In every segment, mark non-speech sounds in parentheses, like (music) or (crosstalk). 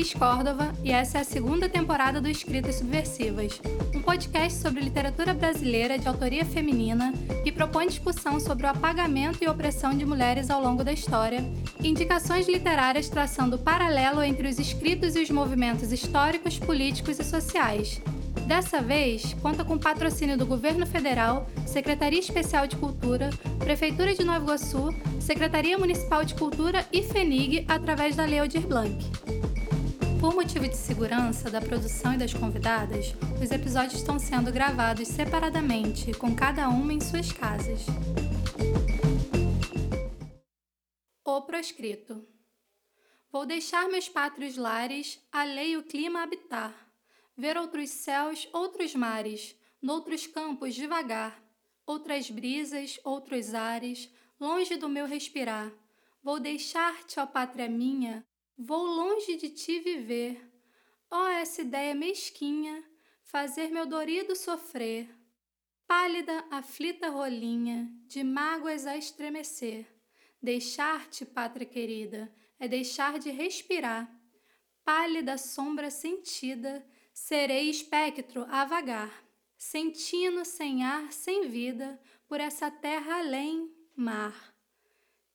Cris Córdova e essa é a segunda temporada do Escritas Subversivas, um podcast sobre literatura brasileira de autoria feminina que propõe discussão sobre o apagamento e opressão de mulheres ao longo da história, indicações literárias traçando o paralelo entre os escritos e os movimentos históricos, políticos e sociais. Dessa vez, conta com patrocínio do Governo Federal, Secretaria Especial de Cultura, Prefeitura de Nova Iguaçu, Secretaria Municipal de Cultura e FENIG através da Lei Aldir Blanc. Por motivo de segurança da produção e das convidadas, os episódios estão sendo gravados separadamente, com cada uma em suas casas. O proscrito. Vou deixar meus pátrios lares, a lei e o clima habitar, ver outros céus, outros mares, noutros campos devagar, outras brisas, outros ares, longe do meu respirar. Vou deixar-te, ó pátria minha, vou longe de ti viver. Ó essa ideia mesquinha, fazer meu dorido sofrer. Pálida, aflita rolinha, de mágoas a estremecer. Deixar-te, pátria querida, é deixar de respirar. Pálida sombra sentida, serei espectro a vagar sentindo sem ar, sem vida, por essa terra além, mar.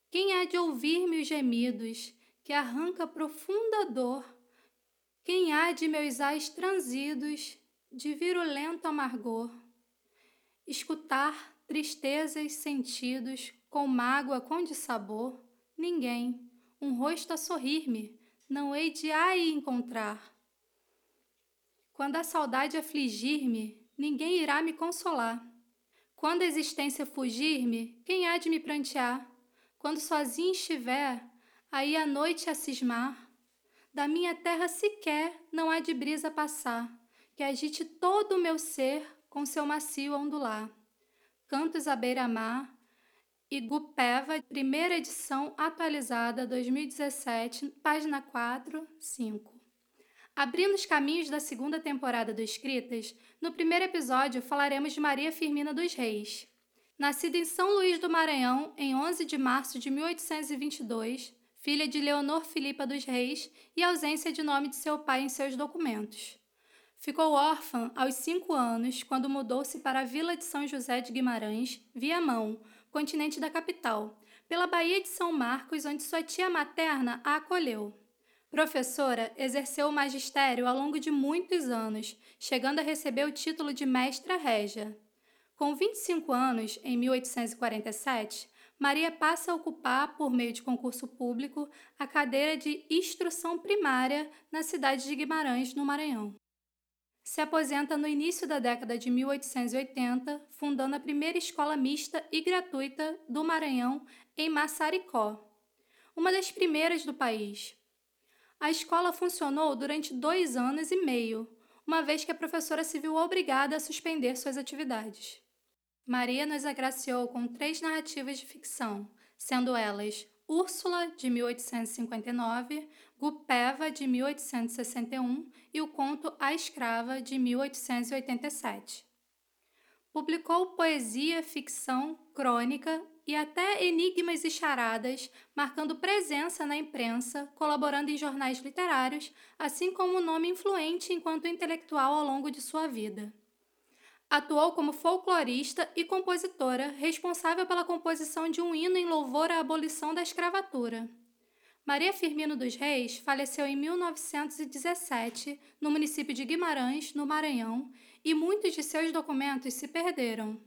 Quem há de ouvir meus gemidos, que arranca profunda dor? Quem há de meus ais transidos, de virulento amargor? Escutar tristezas sentidos, com mágoa, com dissabor? Ninguém, um rosto a sorrir-me, não hei de ai encontrar. Quando a saudade afligir-me, ninguém irá me consolar. Quando a existência fugir-me, quem há de me prantear? Quando sozinho estiver, aí a noite a cismar, da minha terra sequer não há de brisa passar, que agite todo o meu ser com seu macio ondular. Cantos à beira-mar, Igupeva, primeira edição atualizada 2017, página 4, 5. Abrindo os caminhos da segunda temporada do Escritas, no primeiro episódio falaremos de Maria Firmina dos Reis. Nascida em São Luís do Maranhão em 11 de março de 1822, filha de Leonor Filipa dos Reis e ausência de nome de seu pai em seus documentos. Ficou órfã aos cinco anos quando mudou-se para a Vila de São José de Guimarães, Viamão, continente da capital, pela Baía de São Marcos, onde sua tia materna a acolheu. Professora, exerceu o magistério ao longo de muitos anos, chegando a receber o título de mestra régia. Com 25 anos, em 1847, Maria passa a ocupar, por meio de concurso público, a cadeira de instrução primária na cidade de Guimarães, no Maranhão. Se aposenta no início da década de 1880, fundando a primeira escola mista e gratuita do Maranhão em Massaricó, uma das primeiras do país, a escola funcionou durante dois anos e meio, uma vez que a professora se viu obrigada a suspender suas atividades. Maria nos agraciou com três narrativas de ficção, sendo elas Úrsula, de 1859, Gupeva, de 1861 e o conto A Escrava, de 1887. Publicou poesia, ficção, crônica e até enigmas e charadas, marcando presença na imprensa, colaborando em jornais literários, assim como um nome influente enquanto intelectual ao longo de sua vida. Atuou como folclorista e compositora, responsável pela composição de um hino em louvor à abolição da escravatura. Maria Firmino dos Reis faleceu em 1917, no município de Guimarães, no Maranhão, e muitos de seus documentos se perderam.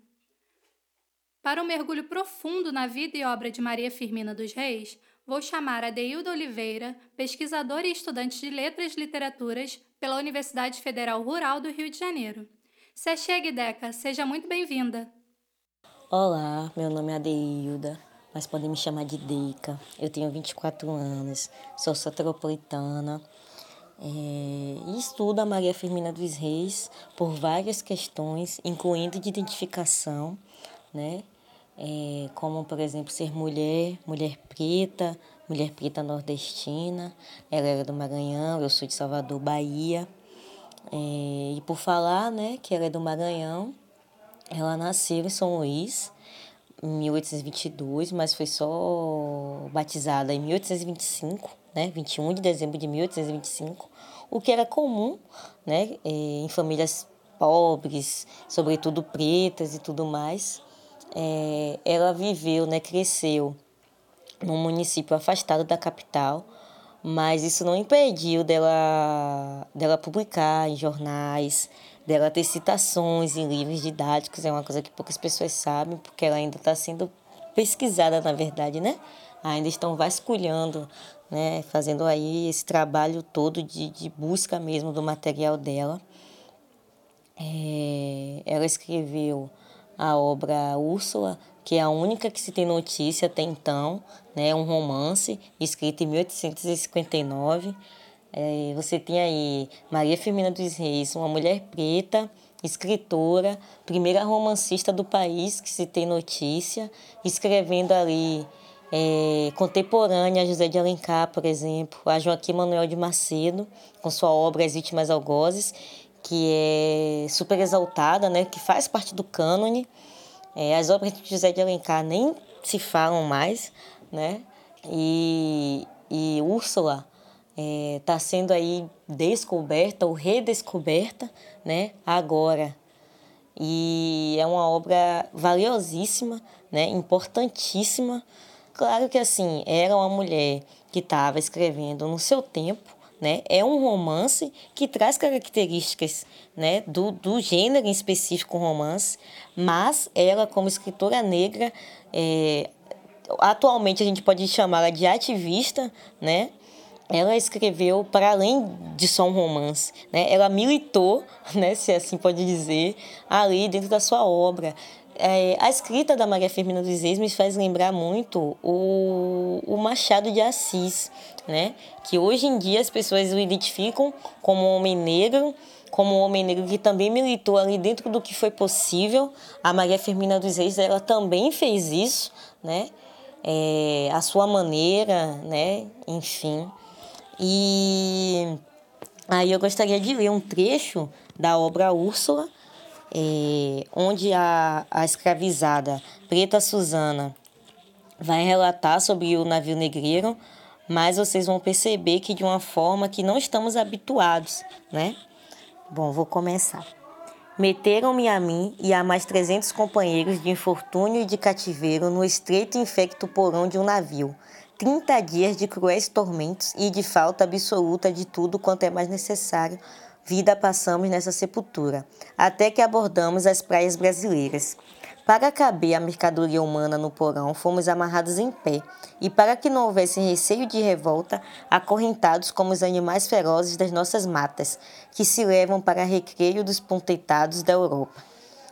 Para um mergulho profundo na vida e obra de Maria Firmina dos Reis, vou chamar a Deilda Oliveira, pesquisadora e estudante de Letras e Literaturas pela Universidade Federal Rural do Rio de Janeiro. Se chegue, Deca, seja muito bem-vinda. Olá, meu nome é Adeilda, mas podem me chamar de Deca. Eu tenho 24 anos, sou soteropolitana é, e estudo a Maria Firmina dos Reis por várias questões, incluindo de identificação, né? é, como, por exemplo, ser mulher, mulher preta, mulher preta nordestina. Ela era do Maranhão, eu sou de Salvador, Bahia. É, e por falar né, que ela é do Maranhão, ela nasceu em São Luís, em 1822, mas foi só batizada em 1825. né, 21 de dezembro de 1825, o que era comum né, é, em famílias pobres, sobretudo pretas e tudo mais. É, ela viveu, né, cresceu num município afastado da capital, mas isso não impediu dela, dela publicar em jornais, dela ter citações em livros didáticos, é uma coisa que poucas pessoas sabem, porque ela ainda está sendo pesquisada, na verdade, né? Ainda estão vasculhando, né? Fazendo aí esse trabalho todo de, de busca mesmo do material dela. É, ela escreveu a obra Úrsula, que é a única que se tem notícia até então, né? um romance escrito em 1859. É, você tem aí Maria Firmina dos Reis, uma mulher preta, escritora, primeira romancista do país que se tem notícia, escrevendo ali é, contemporânea a José de Alencar, por exemplo, a Joaquim Manuel de Macedo, com sua obra As Vítimas Algozes, que é super exaltada, né, que faz parte do cânone. É, as obras de José de Alencar nem se falam mais, né? E, e Úrsula está é, sendo aí descoberta ou redescoberta, né? Agora. E é uma obra valiosíssima, né? Importantíssima. Claro que assim, era uma mulher que estava escrevendo no seu tempo, né? É um romance que traz características né, do, do gênero em específico romance, mas ela, como escritora negra, é, atualmente a gente pode chamá-la de ativista, né? Ela escreveu para além de só um romance, né? Ela militou, (laughs) né, se assim pode dizer, ali dentro da sua obra. É, a escrita da Maria Firmina dos Reis me faz lembrar muito o, o Machado de Assis, né? Que hoje em dia as pessoas o identificam como um homem negro, como um homem negro que também militou ali dentro do que foi possível. A Maria Firmina dos Reis, ela também fez isso, né? É, a sua maneira, né? Enfim. E aí eu gostaria de ler um trecho da obra Úrsula, é, onde a, a escravizada Preta Susana vai relatar sobre o navio negreiro, mas vocês vão perceber que de uma forma que não estamos habituados, né? Bom, vou começar. Meteram-me a mim e a mais trezentos companheiros de infortúnio e de cativeiro no estreito e infecto porão de um navio. Trinta dias de cruéis tormentos e de falta absoluta de tudo quanto é mais necessário vida passamos nessa sepultura, até que abordamos as praias brasileiras. Para caber a mercadoria humana no porão, fomos amarrados em pé, e para que não houvesse receio de revolta, acorrentados como os animais ferozes das nossas matas, que se levam para recreio dos ponteitados da Europa.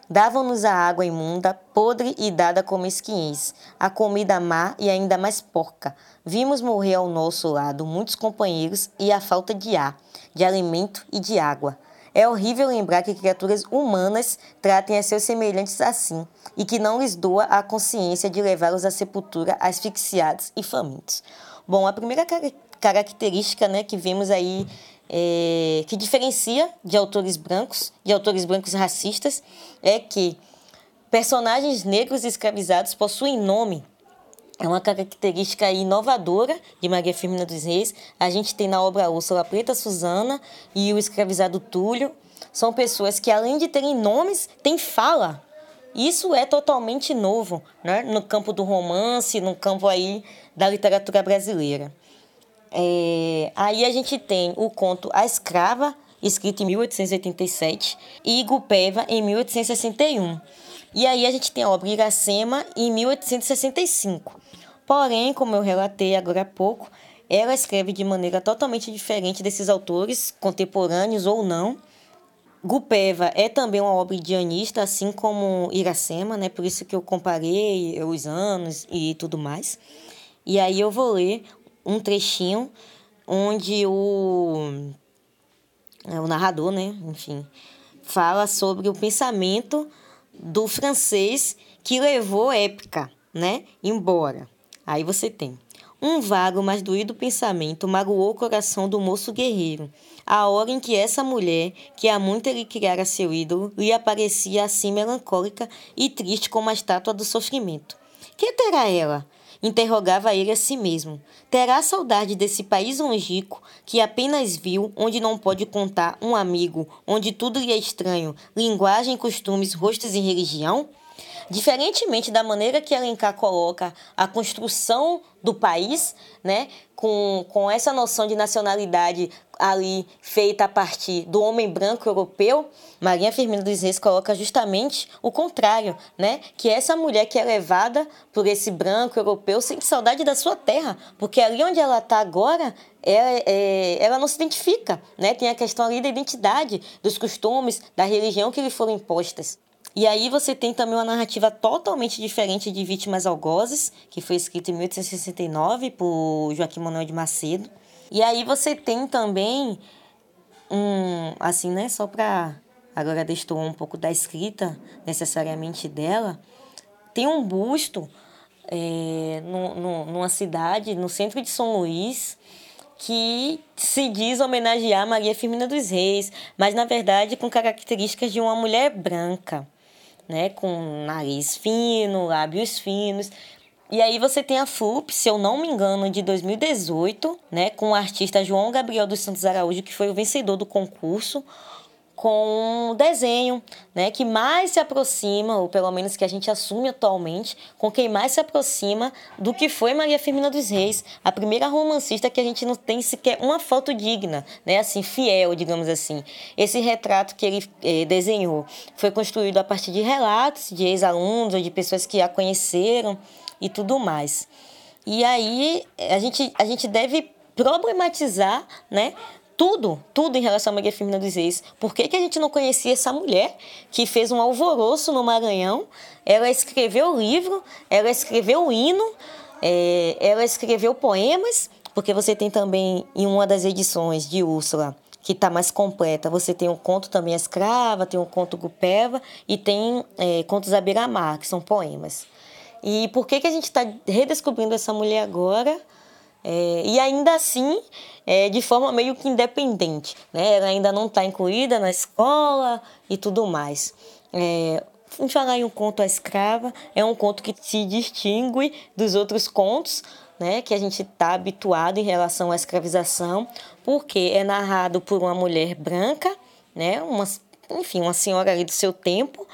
Davam-nos a água imunda, podre e dada com mesquinhez, a comida má e ainda mais porca. Vimos morrer ao nosso lado muitos companheiros e a falta de ar, de alimento e de água. É horrível lembrar que criaturas humanas tratem a seus semelhantes assim e que não lhes doa a consciência de levá-los à sepultura asfixiados e famintos. Bom, a primeira característica né, que vemos aí é, que diferencia de autores brancos, de autores brancos racistas, é que personagens negros escravizados possuem nome. É uma característica inovadora de Maria Firmina dos Reis. A gente tem na obra Úrsula Preta Susana e o escravizado Túlio. São pessoas que, além de terem nomes, têm fala. Isso é totalmente novo né? no campo do romance, no campo aí da literatura brasileira. É, aí a gente tem o conto A Escrava, escrito em 1887, e Igupeva, em 1861. E aí a gente tem a obra Iracema, em 1865. Porém, como eu relatei agora há pouco, ela escreve de maneira totalmente diferente desses autores, contemporâneos ou não. Gupeva é também uma obra indianista, assim como Iracema, né? Por isso que eu comparei os anos e tudo mais. E aí eu vou ler um trechinho onde o, é, o narrador, né, enfim, fala sobre o pensamento do francês que levou épica, né, embora. Aí você tem um vago, mas doído pensamento magoou o coração do moço guerreiro. A hora em que essa mulher, que há muito ele criara seu ídolo, lhe aparecia assim melancólica e triste como a estátua do sofrimento. Que terá ela? Interrogava ele a si mesmo. Terá saudade desse país longínquo que apenas viu, onde não pode contar um amigo, onde tudo lhe é estranho, linguagem, costumes, rostos e religião? Diferentemente da maneira que Alencar coloca a construção do país, né, com, com essa noção de nacionalidade ali feita a partir do homem branco europeu, Maria Firmina dos Reis coloca justamente o contrário, né? Que essa mulher que é levada por esse branco europeu sente saudade da sua terra, porque ali onde ela está agora, é, é, ela não se identifica, né? Tem a questão ali da identidade, dos costumes, da religião que lhe foram impostas. E aí você tem também uma narrativa totalmente diferente de Vítimas Algozes, que foi escrita em 1869 por Joaquim Manuel de Macedo. E aí você tem também um, assim, né, só para agora destoar um pouco da escrita necessariamente dela, tem um busto é, no, no, numa cidade, no centro de São Luís, que se diz homenagear Maria Firmina dos Reis, mas na verdade com características de uma mulher branca né? Com nariz fino, lábios finos. E aí você tem a FUP, se eu não me engano, de 2018, né? Com o artista João Gabriel dos Santos Araújo, que foi o vencedor do concurso com um desenho, né, que mais se aproxima, ou pelo menos que a gente assume atualmente, com quem mais se aproxima do que foi Maria Firmina dos Reis, a primeira romancista que a gente não tem sequer uma foto digna, né, assim, fiel, digamos assim. Esse retrato que ele eh, desenhou foi construído a partir de relatos de ex-alunos ou de pessoas que a conheceram e tudo mais. E aí a gente, a gente deve problematizar, né, tudo, tudo em relação a Maria Firmina dos Reis. Por que, que a gente não conhecia essa mulher que fez um alvoroço no Maranhão? Ela escreveu o livro, ela escreveu o hino, é, ela escreveu poemas, porque você tem também em uma das edições de Úrsula, que está mais completa, você tem o conto também a Escrava, tem o conto Gupeva e tem é, contos Abiramar, que são poemas. E por que, que a gente está redescobrindo essa mulher agora? É, e ainda assim, é, de forma meio que independente. Né? Ela ainda não está incluída na escola e tudo mais. É, vamos falar em um conto à escrava, é um conto que se distingue dos outros contos, né, que a gente está habituado em relação à escravização, porque é narrado por uma mulher branca, né, uma, enfim, uma senhora ali do seu tempo,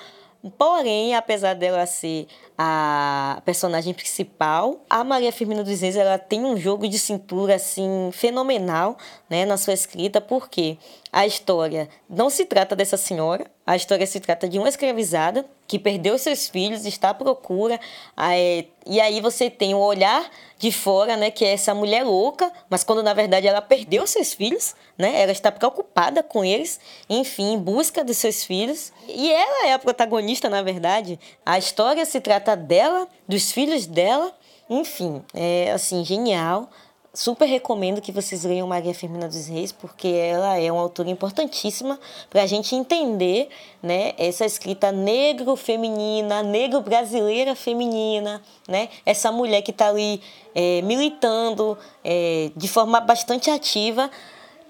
Porém, apesar dela ser a personagem principal, a Maria Firmina dos Reis ela tem um jogo de cintura assim fenomenal, né, na sua escrita, porque a história não se trata dessa senhora, a história se trata de uma escravizada que perdeu seus filhos, está à procura, é, e aí você tem o olhar de fora, né, que é essa mulher louca, mas quando na verdade ela perdeu seus filhos, né, ela está preocupada com eles, enfim, em busca dos seus filhos, e ela é a protagonista, na verdade. A história se trata dela, dos filhos dela, enfim, é assim, genial super recomendo que vocês leiam Maria Firmina dos Reis, porque ela é uma autora importantíssima para a gente entender né, essa escrita negro-feminina, negro-brasileira feminina, né, essa mulher que está ali é, militando é, de forma bastante ativa.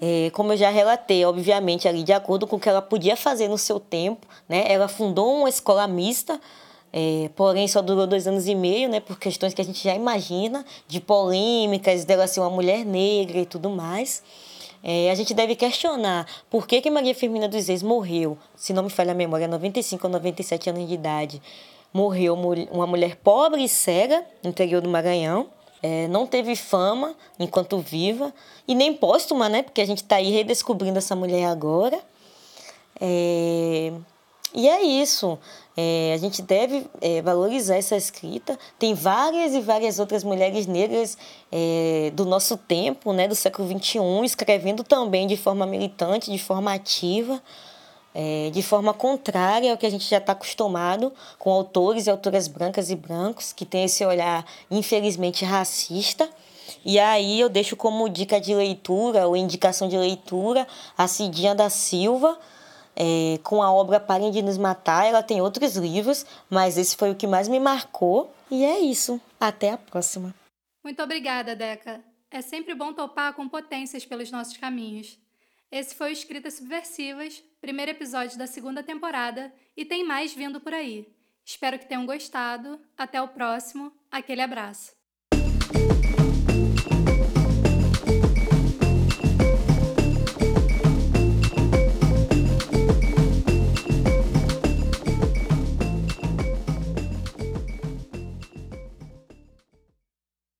É, como eu já relatei, obviamente, ali de acordo com o que ela podia fazer no seu tempo, né? Ela fundou uma escola mista é, porém, só durou dois anos e meio, né, por questões que a gente já imagina, de polêmicas, dela ser uma mulher negra e tudo mais. É, a gente deve questionar por que, que Maria Firmina dos Reis morreu, se não me falha a memória, 95 ou 97 anos de idade. Morreu uma mulher pobre e cega no interior do Maranhão. É, não teve fama enquanto viva e nem póstuma, né? Porque a gente está aí redescobrindo essa mulher agora. É, e é isso. É, a gente deve é, valorizar essa escrita. Tem várias e várias outras mulheres negras é, do nosso tempo, né, do século XXI, escrevendo também de forma militante, de forma ativa, é, de forma contrária ao que a gente já está acostumado com autores e autoras brancas e brancos que têm esse olhar, infelizmente, racista. E aí eu deixo como dica de leitura ou indicação de leitura a Cidinha da Silva, é, com a obra Parem de Nos Matar. Ela tem outros livros, mas esse foi o que mais me marcou. E é isso. Até a próxima. Muito obrigada, Deca. É sempre bom topar com potências pelos nossos caminhos. Esse foi o Escritas Subversivas, primeiro episódio da segunda temporada, e tem mais vindo por aí. Espero que tenham gostado. Até o próximo. Aquele abraço.